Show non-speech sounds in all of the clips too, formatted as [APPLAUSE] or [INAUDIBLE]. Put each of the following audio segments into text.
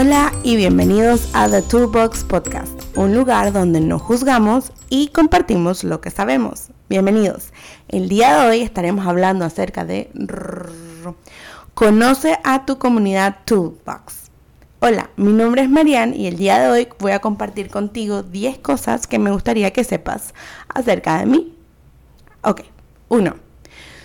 Hola y bienvenidos a The Toolbox Podcast, un lugar donde no juzgamos y compartimos lo que sabemos. Bienvenidos. El día de hoy estaremos hablando acerca de Conoce a tu comunidad Toolbox. Hola, mi nombre es Marianne y el día de hoy voy a compartir contigo 10 cosas que me gustaría que sepas acerca de mí. Ok, 1.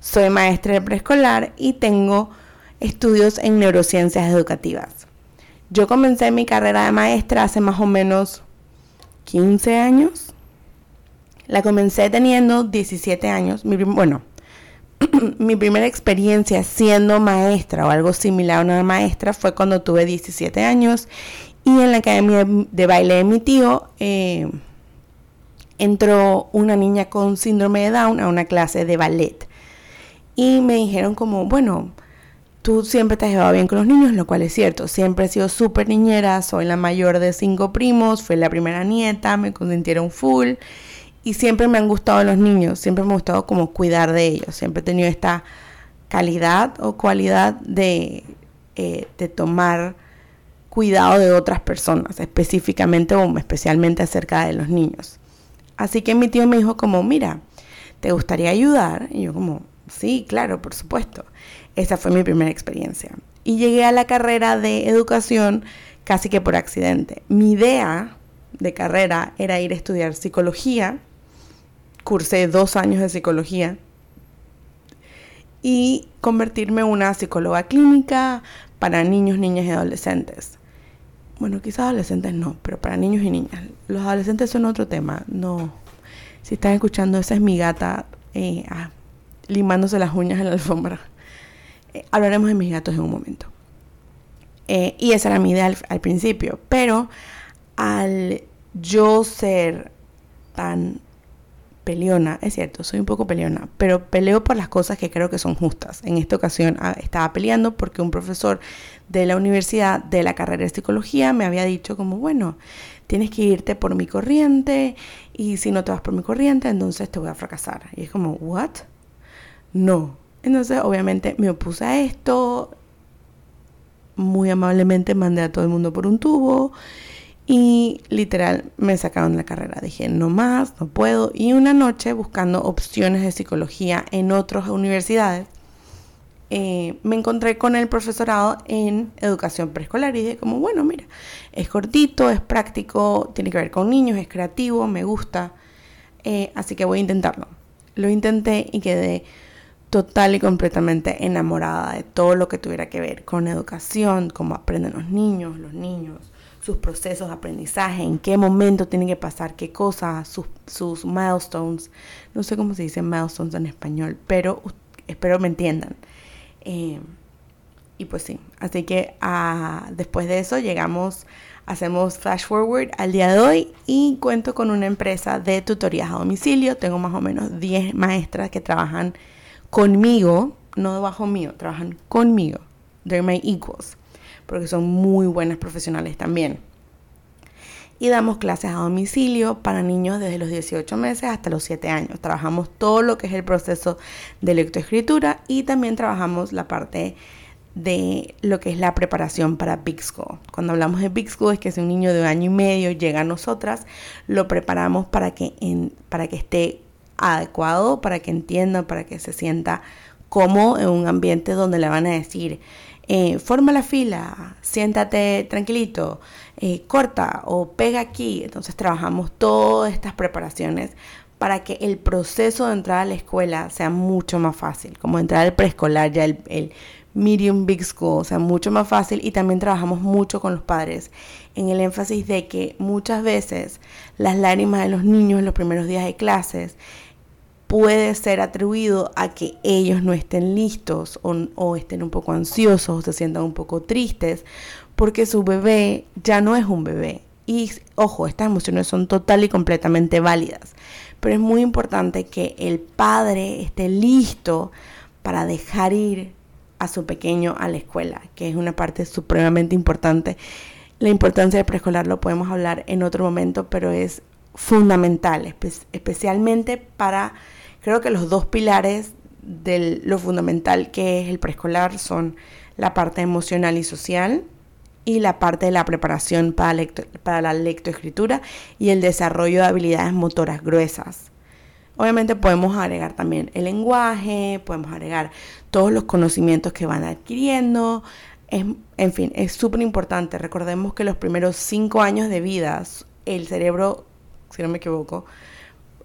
Soy maestra de preescolar y tengo estudios en neurociencias educativas. Yo comencé mi carrera de maestra hace más o menos 15 años. La comencé teniendo 17 años. bueno, [CLEARS THROAT] mi primera experiencia siendo maestra o algo similar a una maestra fue cuando tuve 17 años y en la academia de baile de mi tío eh, entró una niña con síndrome de Down a una clase de ballet. Y me dijeron como, bueno, tú siempre te has llevado bien con los niños, lo cual es cierto. Siempre he sido súper niñera, soy la mayor de cinco primos, fui la primera nieta, me consintieron full. Y siempre me han gustado los niños, siempre me ha gustado como cuidar de ellos. Siempre he tenido esta calidad o cualidad de, eh, de tomar cuidado de otras personas, específicamente o especialmente acerca de los niños. Así que mi tío me dijo como, mira, ¿te gustaría ayudar? Y yo como, sí, claro, por supuesto. Esa fue mi primera experiencia. Y llegué a la carrera de educación casi que por accidente. Mi idea de carrera era ir a estudiar psicología. Cursé dos años de psicología. Y convertirme en una psicóloga clínica para niños, niñas y adolescentes. Bueno, quizás adolescentes no, pero para niños y niñas. Los adolescentes son otro tema. No. Si están escuchando, esa es mi gata eh, ah, limándose las uñas en la alfombra. Eh, hablaremos de mis gatos en un momento. Eh, y esa era mi idea al, principio. Pero al yo ser tan peleona, es cierto, soy un poco peleona, pero peleo por las cosas que creo que son justas. En esta ocasión ah, estaba peleando porque un profesor de la universidad de la carrera de psicología me había dicho como, bueno, tienes que irte por mi corriente y si no te vas por mi corriente, entonces te voy a fracasar. Y es como, ¿what? No, entonces, obviamente, me opuse a esto. Muy amablemente mandé a todo el mundo por un tubo. Y literal me sacaron la carrera. Dije, no más, no puedo. Y una noche, buscando opciones de psicología en otras universidades, eh, me encontré con el profesorado en educación preescolar y dije como, bueno, mira, es cortito, es práctico, tiene que ver con niños, es creativo, me gusta, eh, así que voy a intentarlo. Lo intenté y quedé total y completamente enamorada de todo lo que tuviera que ver con educación, cómo aprenden los niños, los niños, sus procesos de aprendizaje, en qué momento tienen que pasar qué cosas, sus, milestones. No sé cómo se dice milestones en español, pero espero me entiendan. Eh, y pues sí, así que ah, después de eso llegamos, hacemos flash forward al día de hoy y cuento con una empresa de tutorías a domicilio. Tengo más o menos 10 maestras que trabajan conmigo, no debajo mío, trabajan conmigo. They're my equals, porque son muy buenas profesionales también. Y damos clases a domicilio para niños desde los 18 meses hasta los 7 años. Trabajamos todo lo que es el proceso de lectoescritura y también trabajamos la parte de lo que es la preparación para Big School. Cuando hablamos de Big School es que si un niño de año y medio llega a nosotras, lo preparamos para que, para que esté adecuado para que entienda, para que se sienta como en un ambiente donde le van a decir, eh, forma la fila, siéntate tranquilito, eh, corta o pega aquí. Entonces trabajamos todas estas preparaciones para que el proceso de entrar a la escuela sea mucho más fácil, como entrar al preescolar, ya el, el medium big school, sea mucho más fácil y también trabajamos mucho con los padres en el énfasis de que muchas veces las lágrimas de los niños en los primeros días de clases puede ser atribuido a que ellos no estén listos o, estén un poco ansiosos o se sientan un poco tristes porque su bebé ya no es un bebé. Y ojo, estas emociones son total y completamente válidas, pero es muy importante que el padre esté listo para dejar ir a su pequeño a la escuela, que es una parte supremamente importante. La importancia del preescolar lo podemos hablar en otro momento, pero es fundamental, especialmente para Creo que los dos pilares de lo fundamental que es el preescolar son la parte emocional y social y la parte de la preparación para, para la lectoescritura y el desarrollo de habilidades motoras gruesas. Obviamente podemos agregar también el lenguaje, podemos agregar todos los conocimientos que van adquiriendo. en fin, es súper importante. Recordemos que los primeros cinco años de vida, el cerebro, si no me equivoco,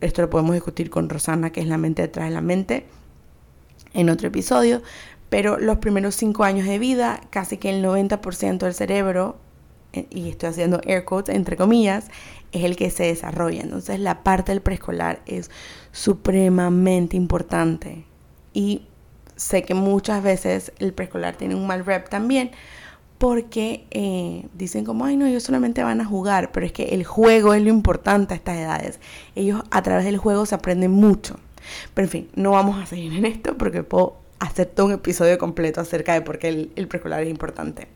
esto lo podemos discutir con Rosana, que es la mente detrás de la mente, en otro episodio, pero los primeros cinco años de vida, casi que el 90% del cerebro, eh, y estoy haciendo air quotes entre comillas, es el que se desarrolla. Entonces la parte del preescolar es supremamente importante. Y sé que muchas veces el preescolar tiene un mal rep también porque eh, dicen como, ay no, ellos solamente van a jugar, pero es que el juego es lo importante a estas edades. Ellos a través del juego se aprenden mucho. Pero en fin, no vamos a seguir en esto porque puedo hacer todo un episodio completo acerca de por qué el, el preescolar es importante.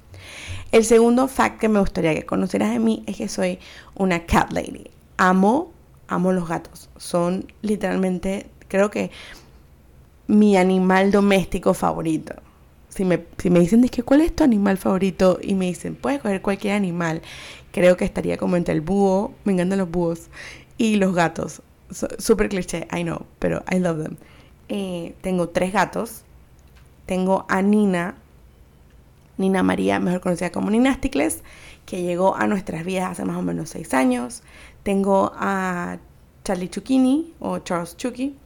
El segundo fact que me gustaría que conocieras de mí es que soy una cat lady. Amo, amo los gatos. Son literalmente, creo que mi animal doméstico favorito. Si me, si me dicen, ¿cuál es tu animal favorito? Y me dicen, puedes coger cualquier animal. Creo que estaría como entre el búho, me encantan los búhos, y los gatos. Súper cliché, I know, pero I love them. Eh, tengo tres gatos. Tengo a Nina, Nina María, mejor conocida como Ninasticles, que llegó a nuestras vidas hace más o menos seis años. Tengo a Charlie Chuckini o Charles Chucky,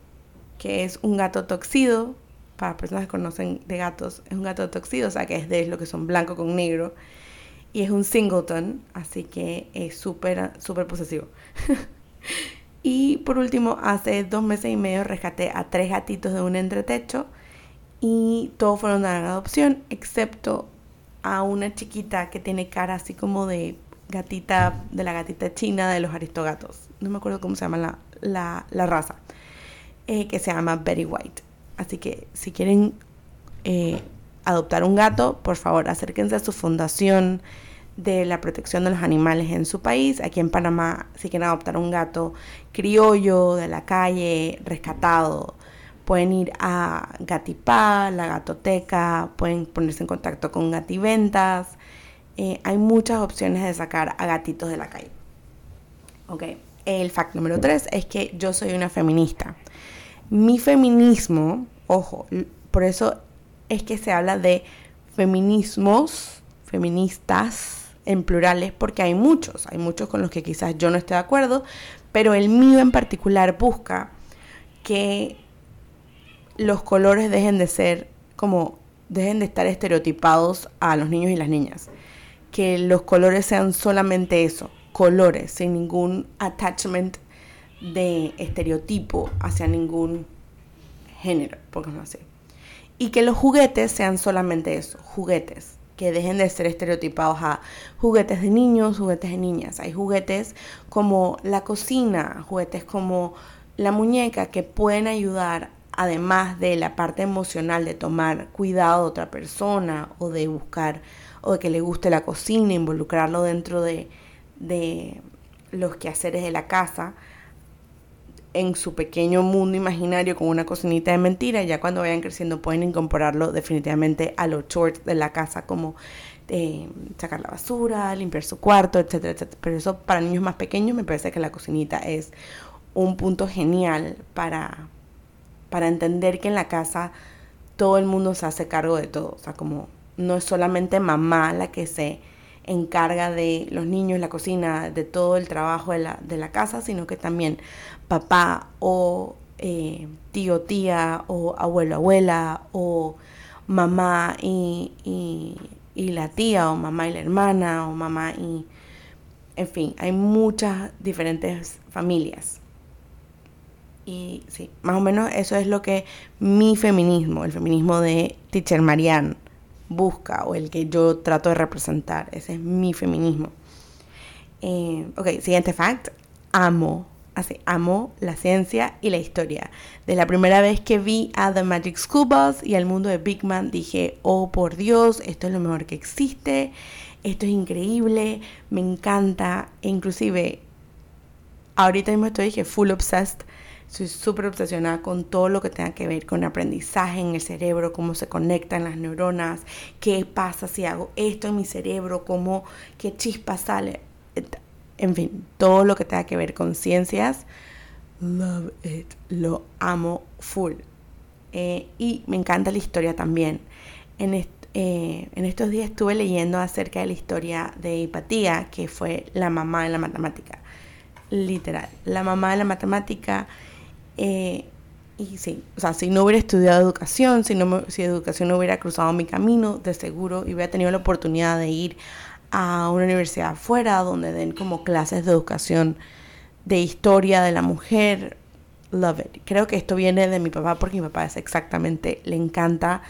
que es un gato toxido. Para personas que conocen de gatos, es un gato toxido, o sea que es de lo que son blanco con negro. Y es un singleton, así que es súper, súper posesivo. [LAUGHS] y por último, hace dos meses y medio rescaté a tres gatitos de un entretecho y todos fueron de adopción, excepto a una chiquita que tiene cara así como de gatita, de la gatita china de los aristogatos. No me acuerdo cómo se llama la, raza. Eh, que se llama Betty White. Así que si quieren eh, adoptar un gato, por favor acérquense a su fundación de la protección de los animales en su país. Aquí en Panamá, si quieren adoptar un gato criollo de la calle, rescatado, Pueden ir a Gatipá, la Gatoteca, pueden ponerse en contacto con Gativentas. Eh, hay muchas opciones de sacar a gatitos de la calle. Ok, el fact número tres es que yo soy una feminista. Mi feminismo, ojo, por eso es que se habla de feminismos, feministas en plurales, porque hay muchos, hay muchos con los que quizás yo no esté de acuerdo, pero el mío en particular busca que los colores dejen de ser como, dejen de estar estereotipados a los niños y las niñas. Que los colores sean solamente eso, colores, sin ningún attachment de estereotipo hacia ningún género, no así. Y que los juguetes sean solamente eso, juguetes, que dejen de ser estereotipados a juguetes de niños, juguetes de niñas. Hay juguetes como la cocina, juguetes como la muñeca que pueden ayudar además de la parte emocional de tomar cuidado de otra persona o de buscar o de que le guste la cocina, involucrarlo dentro de, de los quehaceres de la casa, en su pequeño mundo imaginario con una cocinita de mentira, ya cuando vayan creciendo pueden incorporarlo definitivamente a los chores de la casa como eh, sacar la basura, limpiar su cuarto, etcétera, etcétera. Pero eso para niños más pequeños me parece que la cocinita es un punto genial para, para entender que en la casa todo el mundo se hace cargo de todo. O sea, como no es solamente mamá la que se encarga de los niños, la cocina, de todo el trabajo de la, de la casa, sino que también papá o eh, tío, tía o abuelo, abuela o mamá y, y, y la tía o mamá y la hermana o mamá y... En fin, hay muchas diferentes familias. Y sí, más o menos eso es lo que mi feminismo, el feminismo de Teacher Marianne, busca o el que yo trato de representar. Ese es mi feminismo. Eh, ok, siguiente fact. Amo, así, amo la ciencia y la historia. De la primera vez que vi a The Magic School Bus y al mundo de Big Man, dije, oh por Dios, esto es lo mejor que existe. Esto es increíble, me encanta. E inclusive, ahorita mismo estoy dije, full obsessed Soy súper obsesionada con todo lo que tenga que ver con aprendizaje en el cerebro, cómo se conectan las neuronas, qué pasa si hago esto en mi cerebro, cómo, qué chispa sale. En fin, todo lo que tenga que ver con ciencias. Love it. Lo amo full. Eh, y me encanta la historia también. En, eh, en estos días estuve leyendo acerca de la historia de Hipatía, que fue la mamá de la matemática. Literal, la mamá de la matemática eh, y sí, o sea, si no hubiera estudiado educación, si, no si educación no hubiera cruzado mi camino, de seguro hubiera tenido la oportunidad de ir a una universidad afuera donde den como clases de educación de historia de la mujer. Love it. Creo que esto viene de mi papá porque mi papá es exactamente, le encanta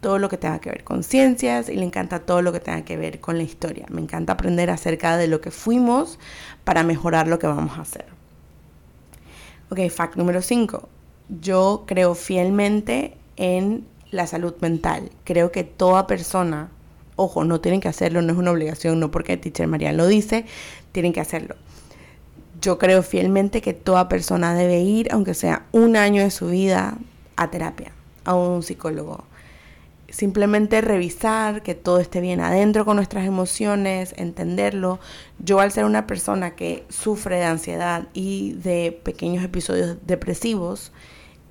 todo lo que tenga que ver con ciencias y le encanta todo lo que tenga que ver con la historia. Me encanta aprender acerca de lo que fuimos para mejorar lo que vamos a hacer. Ok, fact número 5. Yo creo fielmente en la salud mental. Creo que toda persona, ojo, no tienen que hacerlo, no es una obligación, no porque Teacher María lo dice, tienen que hacerlo. Yo creo fielmente que toda persona debe ir, aunque sea un año de su vida, a terapia, a un psicólogo simplemente revisar que todo esté bien adentro con nuestras emociones, entenderlo. Yo al ser una persona que sufre de ansiedad y de pequeños episodios depresivos,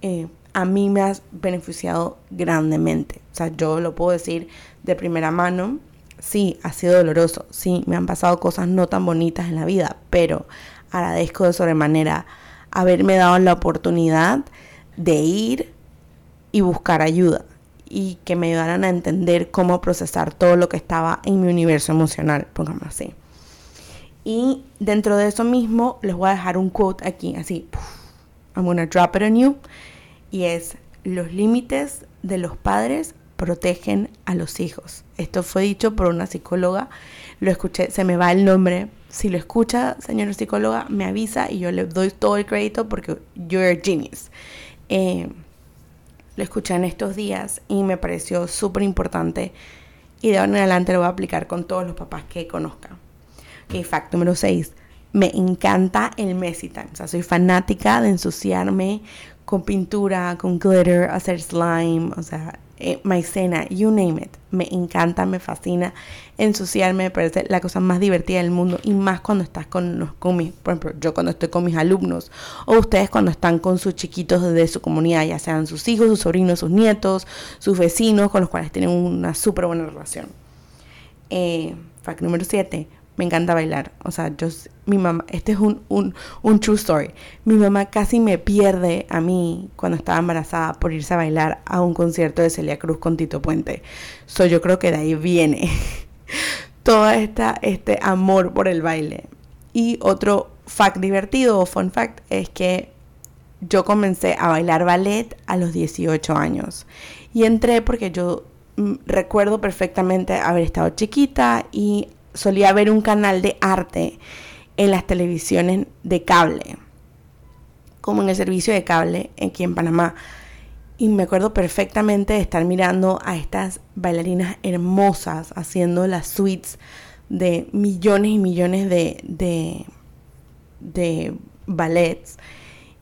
eh, a mí me ha beneficiado grandemente. O sea, yo lo puedo decir de primera mano. Sí, ha sido doloroso. Sí, me han pasado cosas no tan bonitas en la vida, pero agradezco de sobremanera haberme dado la oportunidad de ir y buscar ayuda y que me ayudaran a entender cómo procesar todo lo que estaba en mi universo emocional, pongamos así. Y dentro de eso mismo les voy a dejar un quote aquí, así, I'm gonna drop it on you, y es, los límites de los padres protegen a los hijos. Esto fue dicho por una psicóloga, lo escuché, se me va el nombre. Si lo escucha, señora psicóloga, me avisa y yo le doy todo el crédito porque you're a genius. Eh, lo escuché en estos días y me pareció súper importante y de ahora en adelante lo voy a aplicar con todos los papás que conozcan. Ok, fact número 6. Me encanta el messy time. O sea, soy fanática de ensuciarme con pintura, con glitter, hacer slime. O sea, eh, maicena, you name it. Me encanta, me fascina ensuciarme, me parece la cosa más divertida del mundo y más cuando estás con, con mis, por ejemplo, yo cuando estoy con mis alumnos o ustedes cuando están con sus chiquitos de su comunidad, ya sean sus hijos, sus sobrinos, sus nietos, sus vecinos con los cuales tienen una súper buena relación. Eh, fact número 7, me encanta bailar. O sea, yo, mi mamá, este es un, un, un, true story. Mi mamá casi me pierde a mí cuando estaba embarazada por irse a bailar a un concierto de Celia Cruz con Tito Puente. So, yo creo que de ahí viene [LAUGHS] todo esta, este amor por el baile. Y otro fact divertido o fun fact es que yo comencé a bailar ballet a los 18 años. Y entré porque yo mm, recuerdo perfectamente haber estado chiquita y solía ver un canal de arte en las televisiones de cable, como en el servicio de cable aquí en Panamá. Y me acuerdo perfectamente de estar mirando a estas bailarinas hermosas haciendo las suites de millones y millones de, de, ballets.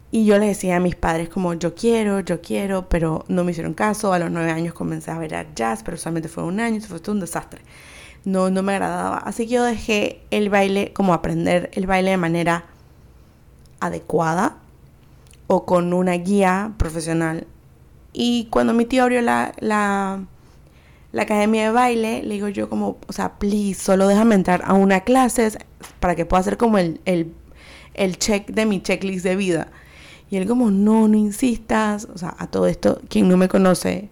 Y yo le decía a mis padres como yo quiero, yo quiero, pero no me hicieron caso. A los nueve años comencé a ver jazz, pero solamente fue un año, eso fue todo un desastre no, no me agradaba. Así que yo dejé el baile, como aprender el baile de manera adecuada o con una guía profesional. Y cuando mi tío abrió la, la, la academia de baile, le digo yo como, o sea, please, solo déjame entrar a una clase para que pueda hacer como el, el, el check de mi checklist de vida. Y él como, no, no insistas. O sea, a todo esto, quien no me conoce,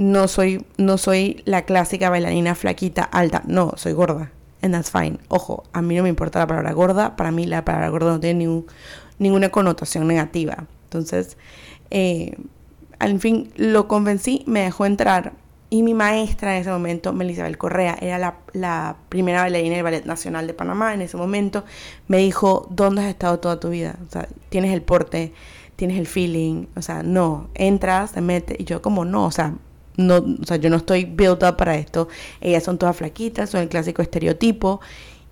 no soy, no soy la clásica bailarina flaquita, alta, no, soy gorda. And that's fine. Ojo, a mí no me importa la palabra gorda, para mí la palabra gorda no tiene ninguna connotación negativa. Entonces, eh, al fin lo convencí, me dejó entrar y mi maestra en ese momento, Melisabel Correa, era la, primera bailarina del Ballet Nacional de Panamá en ese momento, me dijo, ¿dónde has estado toda tu vida? O sea, tienes el porte, tienes el feeling, o sea, no, entras, te metes, y yo como no, o sea, no, o sea, yo no estoy built up para esto. Ellas son todas flaquitas, son el clásico estereotipo.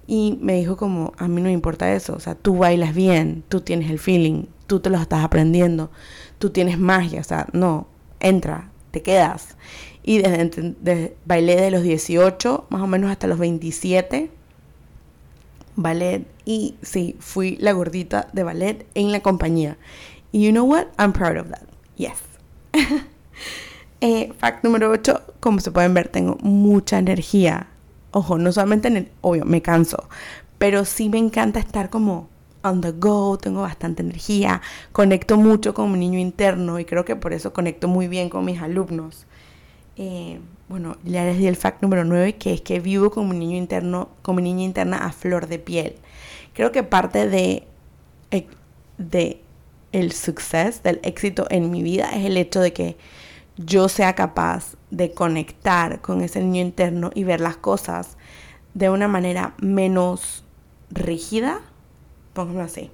Y me dijo como, a mí no me importa eso, o sea, tú bailas bien, tú tienes el feeling, tú te lo estás aprendiendo, tú tienes magia, o sea, no, entra, te quedas. Y desde, bailé de los 18 más o menos hasta los 27 ballet y sí, fui la gordita de ballet en la compañía. Y you know what? I'm proud of that. Yes. Eh, fact número 8, como se pueden ver, tengo mucha energía. Ojo, no solamente en el, obvio, me canso, pero sí me encanta estar como on the go, tengo bastante energía, conecto mucho con mi niño interno y creo que por eso conecto muy bien con mis alumnos. Eh, bueno, ya les di el fact número 9, que es que vivo con mi niño interno, con mi niña interna a flor de piel. Creo que parte de, eh, de el suceso, del éxito en mi vida, es el hecho de que yo sea capaz de conectar con ese niño interno y ver las cosas de una manera menos rígida, pongámoslo así.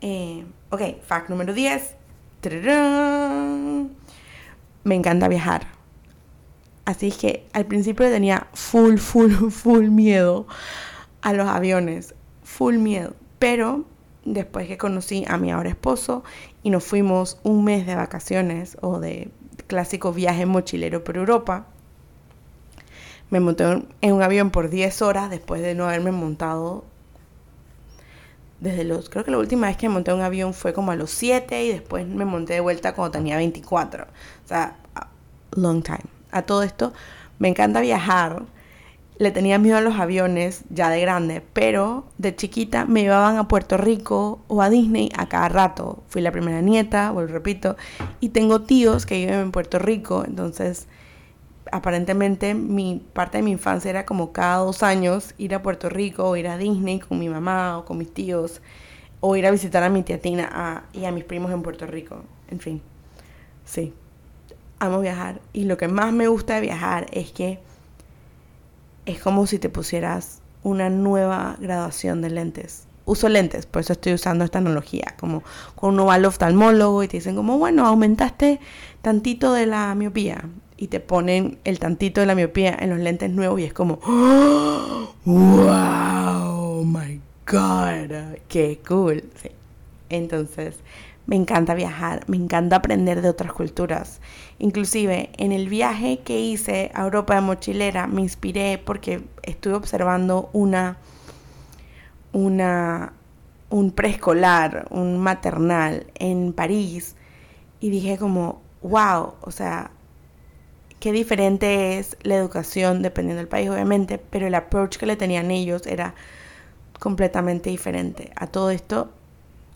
Eh, ok, fact número 10. Me encanta viajar. Así que al principio tenía full, full, [LAUGHS] full miedo a los aviones. Full miedo. Pero después que conocí a mi ahora esposo y nos fuimos un mes de vacaciones o de clásico viaje mochilero por Europa, me monté en un avión por 10 horas después de no haberme montado desde los, creo que la última vez que me monté un avión fue como a los 7 y después me monté de vuelta cuando tenía 24. O sea, long time a todo esto, me encanta viajar. Le tenía miedo a los aviones ya de grande, pero de chiquita me llevaban a Puerto Rico o a Disney a cada rato. Fui la primera nieta, vuelvo repito, y tengo tíos que viven en Puerto Rico, entonces aparentemente mi parte de mi infancia era como cada dos años ir a Puerto Rico o ir a Disney con mi mamá o con mis tíos o ir a visitar a mi tía Tina y a mis primos en Puerto Rico. En fin, sí amo viajar y lo que más me gusta de viajar es que es como si te pusieras una nueva graduación de lentes. Uso lentes, por eso estoy usando esta analogía, como cuando uno va al oftalmólogo y te dicen como, bueno, aumentaste tantito de la miopía y te ponen el tantito de la miopía en los lentes nuevos y es como, ¡Oh, [GASPS] wow, my god, qué cool. Entonces, me encanta viajar, me encanta aprender de otras culturas. Inclusive en el viaje que hice a Europa de mochilera me inspiré porque estuve observando una, una, un preescolar, un maternal en París y dije como, wow, o sea, qué diferente es la educación dependiendo del país obviamente, pero el approach que le tenían ellos era completamente diferente. A todo esto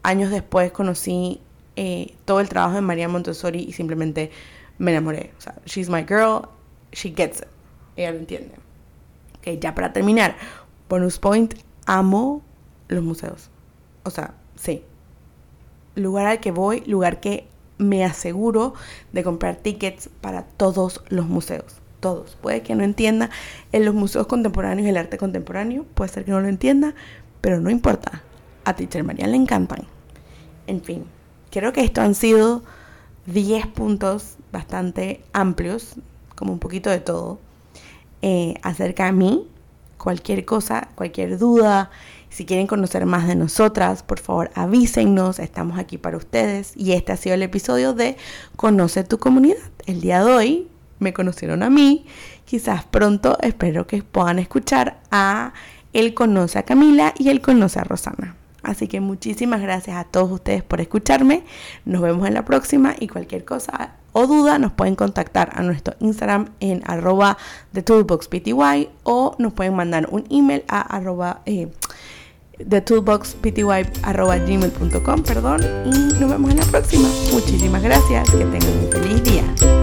años después conocí eh, todo el trabajo de María Montessori y simplemente me enamoré. O sea, she's my girl, she gets it. Ella lo entiende. Ok, ya para terminar, bonus point, amo los museos. O sea, sí. Lugar al que voy, lugar que me aseguro de comprar tickets para todos los museos. Todos. Puede que no entienda en los museos contemporáneos el arte contemporáneo, puede ser que no lo entienda, pero no importa. A Teacher María le encantan. En fin, creo que esto han sido 10 puntos bastante amplios, como un poquito de todo, eh, acerca de mí. Cualquier cosa, cualquier duda, si quieren conocer más de nosotras, por favor avísennos, estamos aquí para ustedes. Y este ha sido el episodio de Conoce tu comunidad. El día de hoy me conocieron a mí, quizás pronto espero que puedan escuchar a Él Conoce a Camila y Él Conoce a Rosana. Así que muchísimas gracias a todos ustedes por escucharme. Nos vemos en la próxima y cualquier cosa o duda nos pueden contactar a nuestro Instagram en arroba the toolboxpty o nos pueden mandar un email a arroba eh, gmail.com perdón y nos vemos en la próxima muchísimas gracias que tengan un feliz día